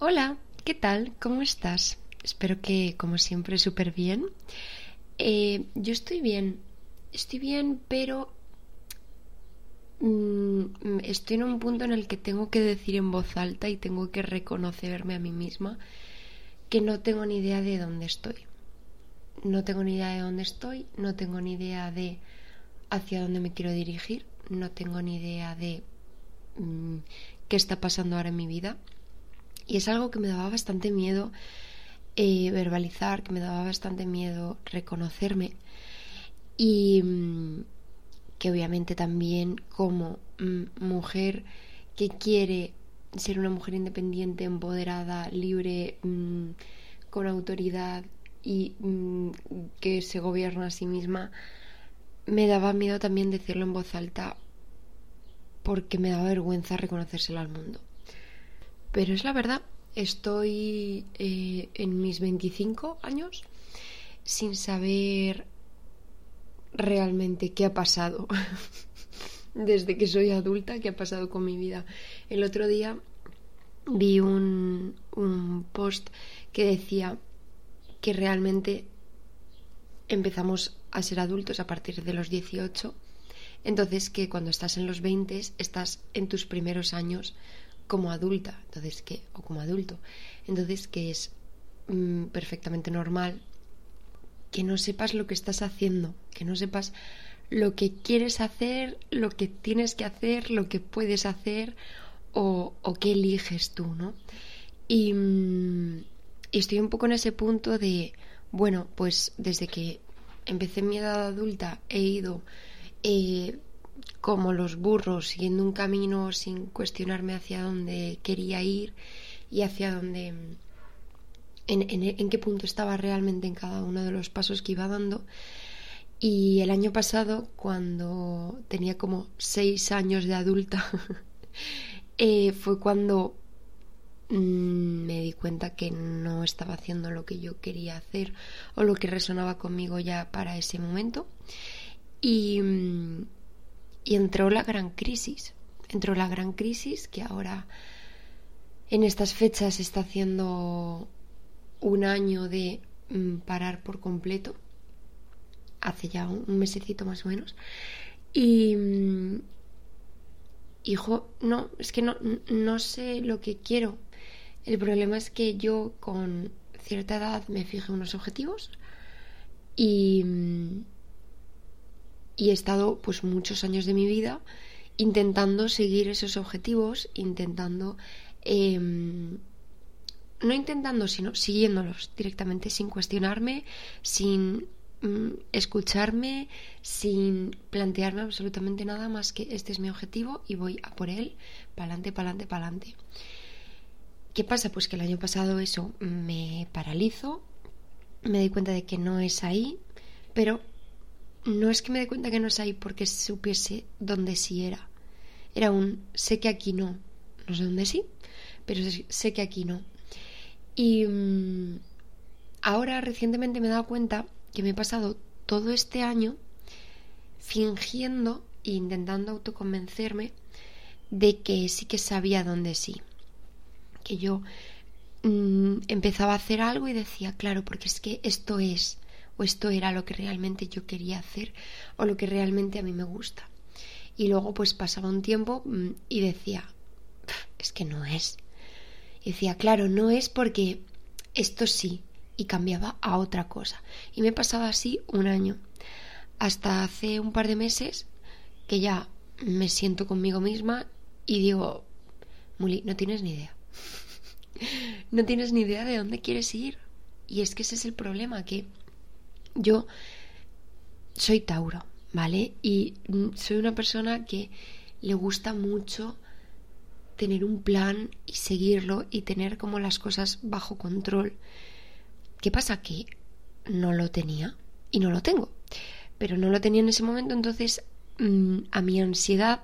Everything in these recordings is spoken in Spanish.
Hola, ¿qué tal? ¿Cómo estás? Espero que, como siempre, súper bien. Eh, yo estoy bien, estoy bien, pero mm, estoy en un punto en el que tengo que decir en voz alta y tengo que reconocerme a mí misma que no tengo ni idea de dónde estoy. No tengo ni idea de dónde estoy, no tengo ni idea de hacia dónde me quiero dirigir, no tengo ni idea de mm, qué está pasando ahora en mi vida. Y es algo que me daba bastante miedo eh, verbalizar, que me daba bastante miedo reconocerme. Y mm, que obviamente también como mm, mujer que quiere ser una mujer independiente, empoderada, libre, mm, con autoridad y que se gobierna a sí misma, me daba miedo también decirlo en voz alta porque me daba vergüenza reconocérselo al mundo. Pero es la verdad, estoy eh, en mis 25 años sin saber realmente qué ha pasado desde que soy adulta, qué ha pasado con mi vida. El otro día vi un, un post que decía que realmente empezamos a ser adultos a partir de los 18, entonces que cuando estás en los 20 estás en tus primeros años como adulta, entonces que o como adulto, entonces que es mm, perfectamente normal que no sepas lo que estás haciendo, que no sepas lo que quieres hacer, lo que tienes que hacer, lo que puedes hacer o, qué eliges tú, ¿no? Y, mm, y, estoy un poco en ese punto de, bueno, pues desde que empecé mi edad adulta he ido eh, como los burros, siguiendo un camino sin cuestionarme hacia dónde quería ir y hacia dónde, en, qué punto estaba realmente en cada uno de los pasos que iba dando. Y el año pasado, cuando tenía como seis años de adulta, eh, fue cuando mm, me di cuenta que no estaba haciendo lo que yo quería hacer o lo que resonaba conmigo ya para ese momento. Y, mm, y entró la gran crisis. Entró la gran crisis que ahora en estas fechas está haciendo un año de mm, parar por completo. Hace ya un mesecito más o menos. Y, mm, hijo, no, es que no, no sé lo que quiero. El problema es que yo con cierta edad me fijé unos objetivos y, mm, y he estado pues muchos años de mi vida intentando seguir esos objetivos, intentando em, no intentando, sino siguiéndolos directamente, sin cuestionarme, sin mm, escucharme, sin plantearme absolutamente nada más que este es mi objetivo y voy a por él, adelante, para adelante. ¿Qué pasa? Pues que el año pasado eso me paralizo, me doy cuenta de que no es ahí, pero no es que me dé cuenta que no es ahí porque supiese dónde sí era. Era un sé que aquí no. No sé dónde sí, pero sé que aquí no. Y mm, ahora recientemente me he dado cuenta que me he pasado todo este año fingiendo e intentando autoconvencerme de que sí que sabía dónde sí. Que yo mm, empezaba a hacer algo y decía, claro, porque es que esto es o esto era lo que realmente yo quería hacer o lo que realmente a mí me gusta. Y luego pues pasaba un tiempo mm, y decía, es que no es. Y decía, claro, no es porque esto sí, y cambiaba a otra cosa. Y me pasaba así un año. Hasta hace un par de meses que ya me siento conmigo misma y digo, Muli, no tienes ni idea. no tienes ni idea de dónde quieres ir. Y es que ese es el problema, que yo soy Tauro, ¿vale? Y mm, soy una persona que le gusta mucho tener un plan y seguirlo y tener como las cosas bajo control. ¿Qué pasa? Que no lo tenía y no lo tengo. Pero no lo tenía en ese momento, entonces mm, a mi ansiedad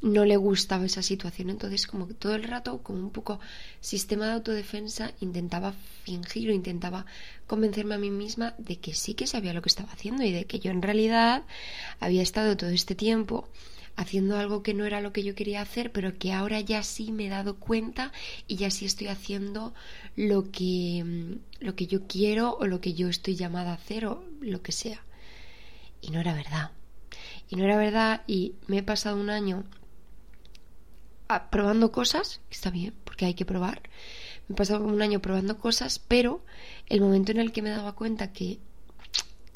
no le gustaba esa situación. Entonces, como que todo el rato, como un poco sistema de autodefensa, intentaba fingir o intentaba convencerme a mí misma de que sí que sabía lo que estaba haciendo y de que yo en realidad había estado todo este tiempo haciendo algo que no era lo que yo quería hacer, pero que ahora ya sí me he dado cuenta y ya sí estoy haciendo lo que, mm, lo que yo quiero o lo que yo estoy llamada a hacer o lo que sea. Y no era verdad. Y no era verdad y me he pasado un año probando cosas, está bien, porque hay que probar. Me he pasado un año probando cosas, pero el momento en el que me daba cuenta que,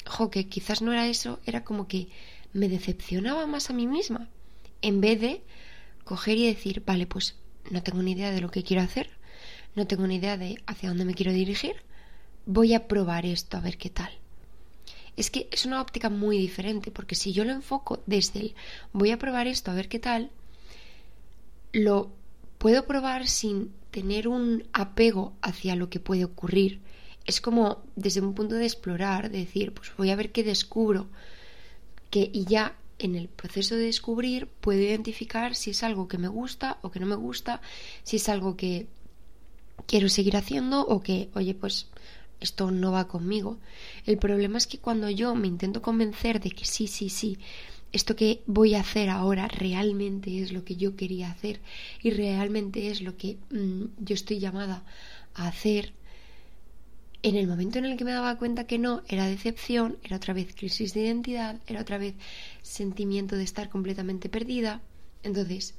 jo, que quizás no era eso, era como que me decepcionaba más a mí misma, en vez de coger y decir, vale, pues no tengo ni idea de lo que quiero hacer, no tengo ni idea de hacia dónde me quiero dirigir, voy a probar esto a ver qué tal. Es que es una óptica muy diferente, porque si yo lo enfoco desde el voy a probar esto a ver qué tal, lo puedo probar sin tener un apego hacia lo que puede ocurrir. Es como desde un punto de explorar, de decir, pues voy a ver qué descubro, que y ya en el proceso de descubrir puedo identificar si es algo que me gusta o que no me gusta, si es algo que quiero seguir haciendo o que, oye, pues esto no va conmigo. El problema es que cuando yo me intento convencer de que sí, sí, sí, esto que voy a hacer ahora realmente es lo que yo quería hacer y realmente es lo que mm, yo estoy llamada a hacer, en el momento en el que me daba cuenta que no, era decepción, era otra vez crisis de identidad, era otra vez sentimiento de estar completamente perdida. Entonces,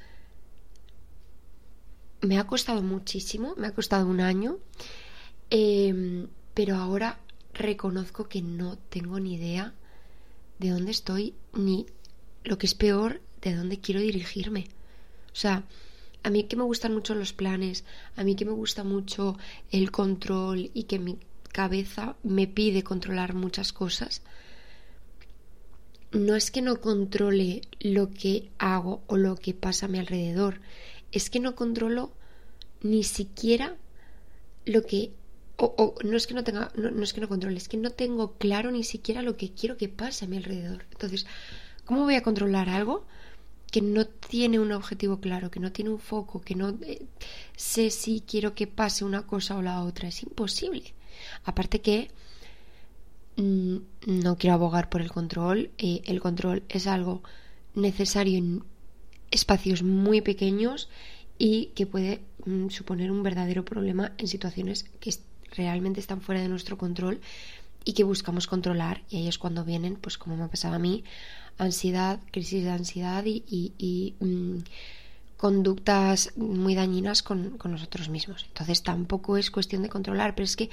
me ha costado muchísimo, me ha costado un año, em, pero ahora reconozco que no tengo ni idea de dónde estoy, ni lo que es peor, de dónde quiero dirigirme. O sea, a mí que me gustan mucho los planes, a mí que me gusta mucho el control y que mi cabeza me pide controlar muchas cosas, no es que no controle lo que hago o lo que pasa a mi alrededor, es que no controlo ni siquiera lo que o, no es que no tenga no, es que no controle es que no tengo claro ni siquiera lo que quiero que pase a mi alrededor entonces cómo voy a controlar algo que no tiene un objetivo claro que no tiene un foco que no eh, sé si quiero que pase una cosa o la otra es imposible Aparte que mm, no quiero abogar por el control. Eh, el control es algo necesario en espacios muy pequeños y que puede mm, suponer un verdadero problema en situaciones que realmente están fuera de nuestro control y que buscamos controlar. Y ahí es cuando vienen, pues como me ha pasado a mí, ansiedad, crisis de ansiedad y, mm, conductas muy dañinas con, nosotros mismos. Entonces tampoco es cuestión de controlar, pero es que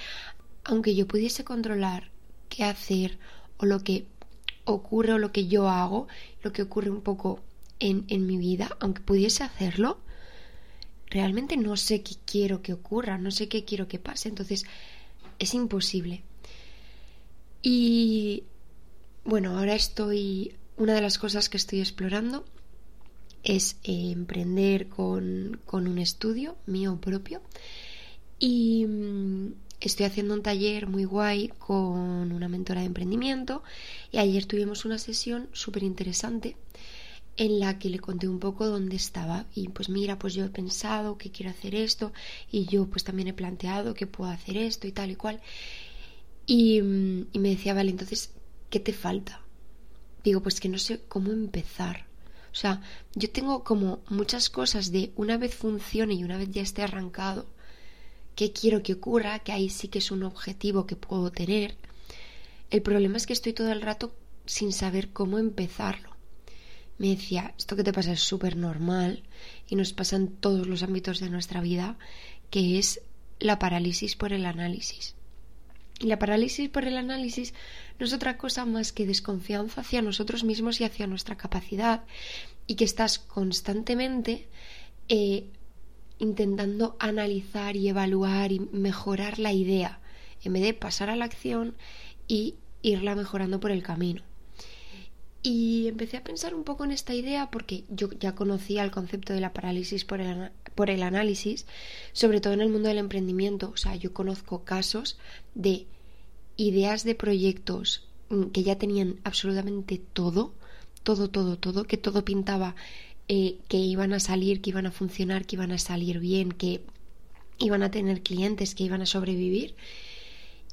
aunque yo pudiese controlar qué hacer o lo que ocurre o lo que yo hago, lo que ocurre un poco en, en mi vida, aunque pudiese hacerlo, realmente no sé qué quiero que ocurra, no sé qué quiero que pase, entonces es imposible. Y bueno, ahora estoy, una de las cosas que estoy explorando es eh, emprender con, con, un estudio mío propio. Y mm, estoy haciendo un taller muy guay con una mentora de emprendimiento y ayer tuvimos una sesión súper interesante en la que le conté un poco dónde estaba. Y pues mira pues yo he pensado que quiero hacer esto y yo pues también he planteado que puedo hacer esto y tal y cual y, mm, y me decía vale entonces ¿qué te falta? digo pues que no sé cómo empezar o sea, yo tengo como muchas cosas de una vez funcione y una vez ya esté arrancado, que quiero que ocurra, que ahí sí que es un objetivo que puedo tener. El problema es que estoy todo el rato sin saber cómo empezarlo. Me decía, esto que te pasa es súper normal y nos pasa en todos los ámbitos de nuestra vida, que es la parálisis por el análisis. Y la parálisis por el análisis no es otra cosa más que desconfianza hacia nosotros mismos y hacia nuestra capacidad y que estás constantemente eh, intentando analizar y evaluar y mejorar la idea en vez de pasar a la acción y irla mejorando por el camino. Y empecé a pensar un poco en esta idea porque yo ya conocía el concepto de la parálisis por el, por el análisis, sobre todo en el mundo del emprendimiento. O sea, yo conozco casos de ideas de proyectos mm, que ya tenían absolutamente todo, todo, todo, todo, que todo pintaba eh, que iban a salir, que iban a funcionar, que iban a salir bien, que iban a tener clientes, que iban a sobrevivir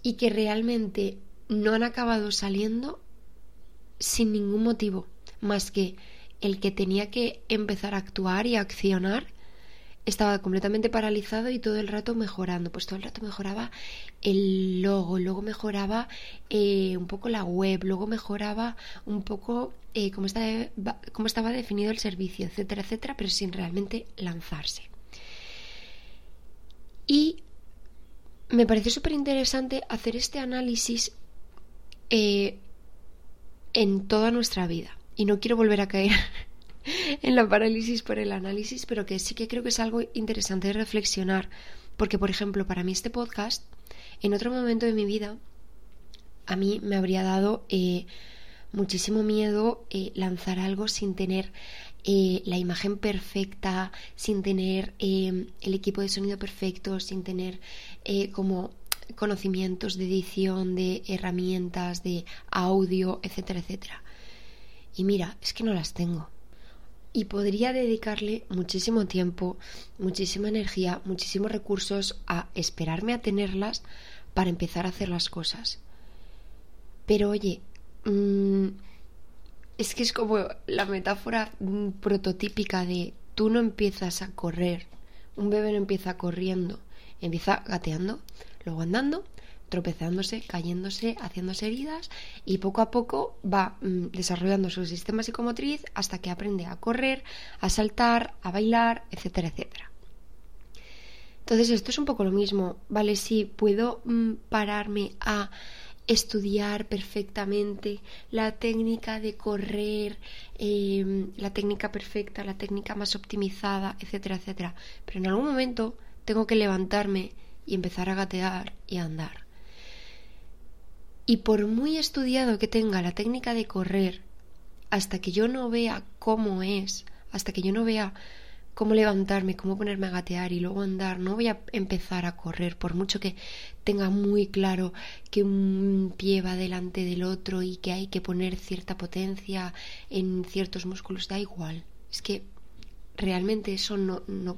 y que realmente no han acabado saliendo sin ningún motivo más que el que tenía que empezar a actuar y a accionar estaba completamente paralizado y todo el rato mejorando. Pues todo el rato mejoraba el logo, luego mejoraba eh, un poco la web, luego mejoraba un poco eh, cómo, estaba, cómo estaba definido el servicio, etcétera, etcétera, pero sin realmente lanzarse. Y me pareció súper interesante hacer este análisis eh, en toda nuestra vida. Y no quiero volver a caer en la parálisis por el análisis, pero que sí que creo que es algo interesante de reflexionar. Porque, por ejemplo, para mí este podcast, en otro momento de mi vida, a mí me habría dado eh, muchísimo miedo eh, lanzar algo sin tener eh, la imagen perfecta, sin tener el equipo de sonido perfecto, sin tener como conocimientos de edición, de herramientas, de audio, etcétera, etcétera. Y mira, es que no las tengo. Y podría dedicarle muchísimo tiempo, muchísima energía, muchísimos recursos a esperarme a tenerlas para empezar a hacer las cosas. Pero oye, mm, es que es como la metáfora mm, prototípica de tú no empiezas a correr, un bebé no empieza corriendo, empieza gateando, luego andando, tropezándose, cayéndose, haciéndose heridas y poco a poco va mm, desarrollando su sistema psicomotriz hasta que aprende a correr, a saltar, a bailar, etcétera, etcétera. Entonces esto es un poco lo mismo, ¿vale? Si puedo mm, pararme a estudiar perfectamente la técnica de correr, em, la técnica perfecta, la técnica más optimizada, etcétera, etcétera. Pero en algún momento tengo que levantarme y empezar a gatear y a andar. Y por muy estudiado que tenga la técnica de correr, hasta que yo no vea cómo es, hasta que yo no vea cómo levantarme, cómo ponerme a gatear y luego andar, no voy a empezar a correr, por mucho que tenga muy claro que un pie va delante del otro y que hay que poner cierta potencia en ciertos músculos, da igual. Es que realmente eso no, no,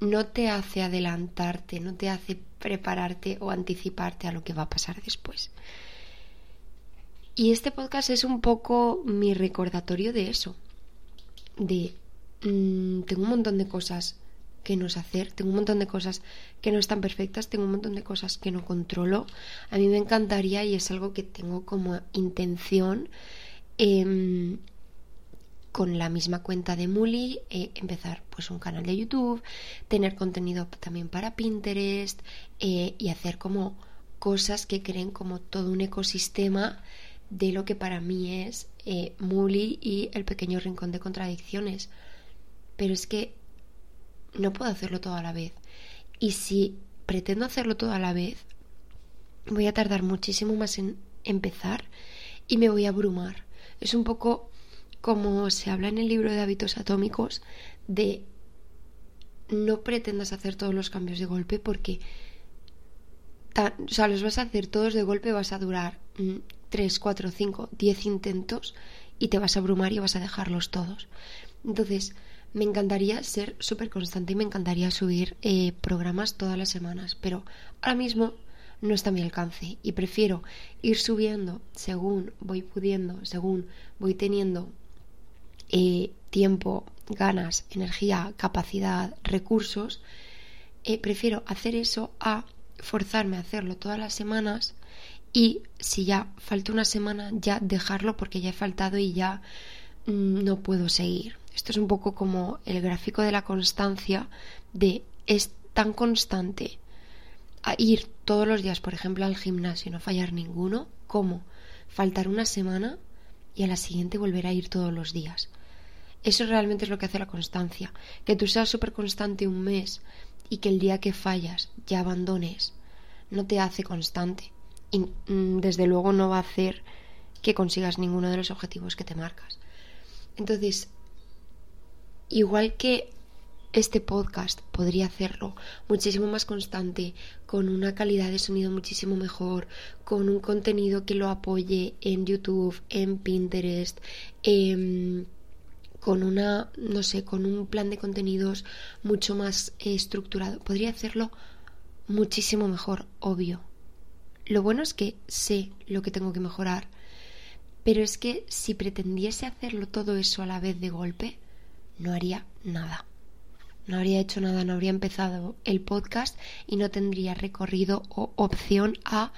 no te hace adelantarte, no te hace prepararte o anticiparte a lo que va a pasar después. Y este podcast es un poco mi recordatorio de eso, de mm, tengo un montón de cosas que no sé hacer, tengo un montón de cosas que no están perfectas, tengo un montón de cosas que no controlo. A mí me encantaría y es algo que tengo como intención eh, con la misma cuenta de Muli, eh, empezar pues un canal de YouTube, tener contenido también para Pinterest eh, y hacer como cosas que creen como todo un ecosistema de lo que para mí es eh, Muli y el pequeño rincón de contradicciones. Pero es que no puedo hacerlo todo a la vez. Y si pretendo hacerlo todo a la vez, voy a tardar muchísimo más en empezar y me voy a abrumar. Es un poco como se habla en el libro de hábitos atómicos, de no pretendas hacer todos los cambios de golpe porque, o sea, los vas a hacer todos de golpe, vas a durar 3, 4, 5, 10 intentos y te vas a abrumar y vas a dejarlos todos. Entonces, me encantaría ser súper constante y me encantaría subir eh, programas todas las semanas, pero ahora mismo no está a mi alcance y prefiero ir subiendo según voy pudiendo, según voy teniendo eh, tiempo, ganas, energía, capacidad, recursos, eh, prefiero hacer eso a forzarme a hacerlo todas las semanas y si ya falta una semana ya dejarlo porque ya he faltado y ya mm, no puedo seguir. Esto es un poco como el gráfico de la constancia de es tan constante a ir todos los días, por ejemplo, al gimnasio y no fallar ninguno, como faltar una semana y a la siguiente volver a ir todos los días. Eso realmente es lo que hace la constancia. Que tú seas súper constante un mes y que el día que fallas ya abandones, no te hace constante. Y mm, desde luego no va a hacer que consigas ninguno de los objetivos que te marcas. Entonces, igual que este podcast podría hacerlo muchísimo más constante, con una calidad de sonido muchísimo mejor, con un contenido que lo apoye en YouTube, en Pinterest, en con una, no sé, con un plan de contenidos mucho más estructurado. Podría hacerlo muchísimo mejor, obvio. Lo bueno es que sé lo que tengo que mejorar, Pero es que si pretendiese hacerlo todo eso a la vez de golpe, no haría nada. No habría hecho nada, no habría empezado el podcast y no tendría recorrido o opción a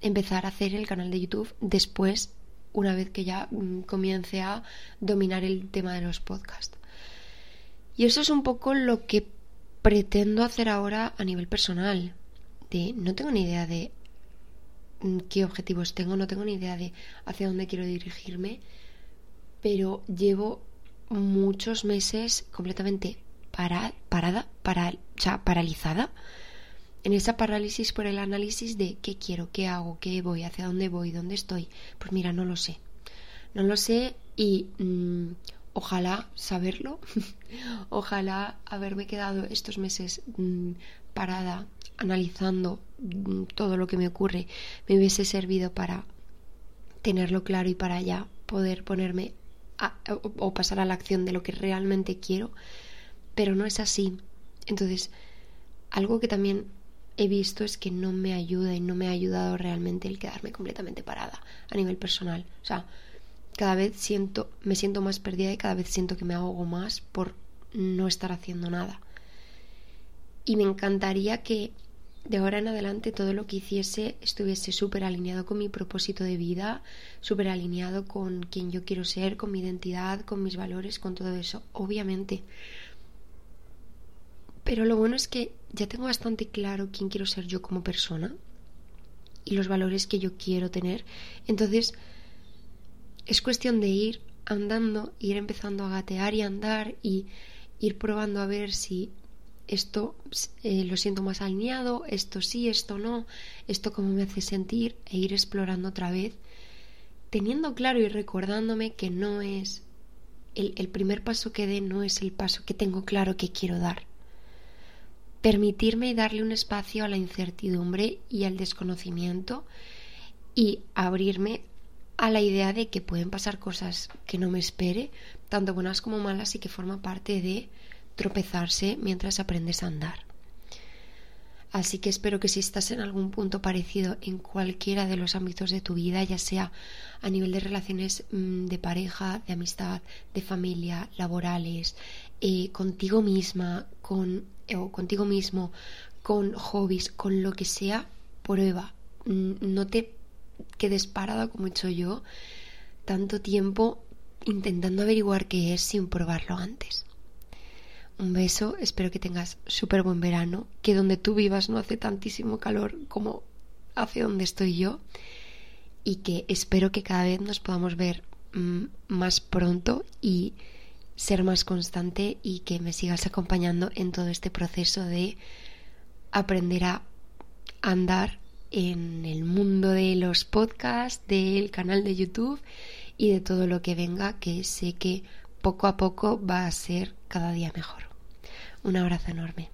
empezar a hacer el canal de YouTube después, una vez que ya mm, comience a dominar el tema de los podcasts. Y eso es un poco lo que pretendo hacer ahora a nivel personal. De no tengo ni idea de mm, qué objetivos tengo, no tengo ni idea de hacia dónde quiero dirigirme, pero llevo muchos meses completamente para, parada, para, paralizada en esa parálisis por el análisis de qué quiero, qué hago, qué voy, hacia dónde voy, dónde estoy. Pues mira, no lo sé. No lo sé y mm, ojalá saberlo, ojalá haberme quedado estos meses mm, parada analizando mm, todo lo que me ocurre me hubiese servido para tenerlo claro y para ya poder ponerme o pasar a la acción de lo que realmente quiero, pero no es así. Entonces, algo que también he visto es que no me ayuda y no me ha ayudado realmente el quedarme completamente parada a nivel personal. O sea, cada vez siento, me siento más perdida y cada vez siento que me ahogo más por no estar haciendo nada. Y me encantaría que de ahora en adelante todo lo que hiciese estuviese súper alineado con mi propósito de vida, súper alineado con quien yo quiero ser, con mi identidad, con mis valores, con todo eso, obviamente. Pero lo bueno es que ya tengo bastante claro quién quiero ser yo como persona y los valores que yo quiero tener. Entonces, es cuestión de ir andando, ir empezando a gatear y andar y ir probando a ver si esto eh, lo siento más alineado, esto sí, esto no, esto cómo me hace sentir e ir explorando otra vez, teniendo claro y recordándome que no es el, el primer paso que dé, no es el paso que tengo claro que quiero dar. Permitirme darle un espacio a la incertidumbre y al desconocimiento y abrirme a la idea de que pueden pasar cosas que no me espere, tanto buenas como malas, y que forma parte de tropezarse mientras aprendes a andar. Así que espero que si estás en algún punto parecido en cualquiera de los ámbitos de tu vida, ya sea a nivel de relaciones mm, de pareja, de amistad, de familia, laborales, eh, contigo misma, con, o contigo mismo, con hobbies, con lo que sea, prueba. No te quedes parada como he hecho yo tanto tiempo intentando averiguar qué es sin probarlo antes. Un beso, espero que tengas súper buen verano, que donde tú vivas no hace tantísimo calor como hace donde estoy yo y que espero que cada vez nos podamos ver mm, más pronto y ser más constante y que me sigas acompañando en todo este proceso de aprender a andar en el mundo de los podcasts, del canal de YouTube y de todo lo que venga, que sé que poco a poco va a ser cada día mejor. Un abrazo enorme.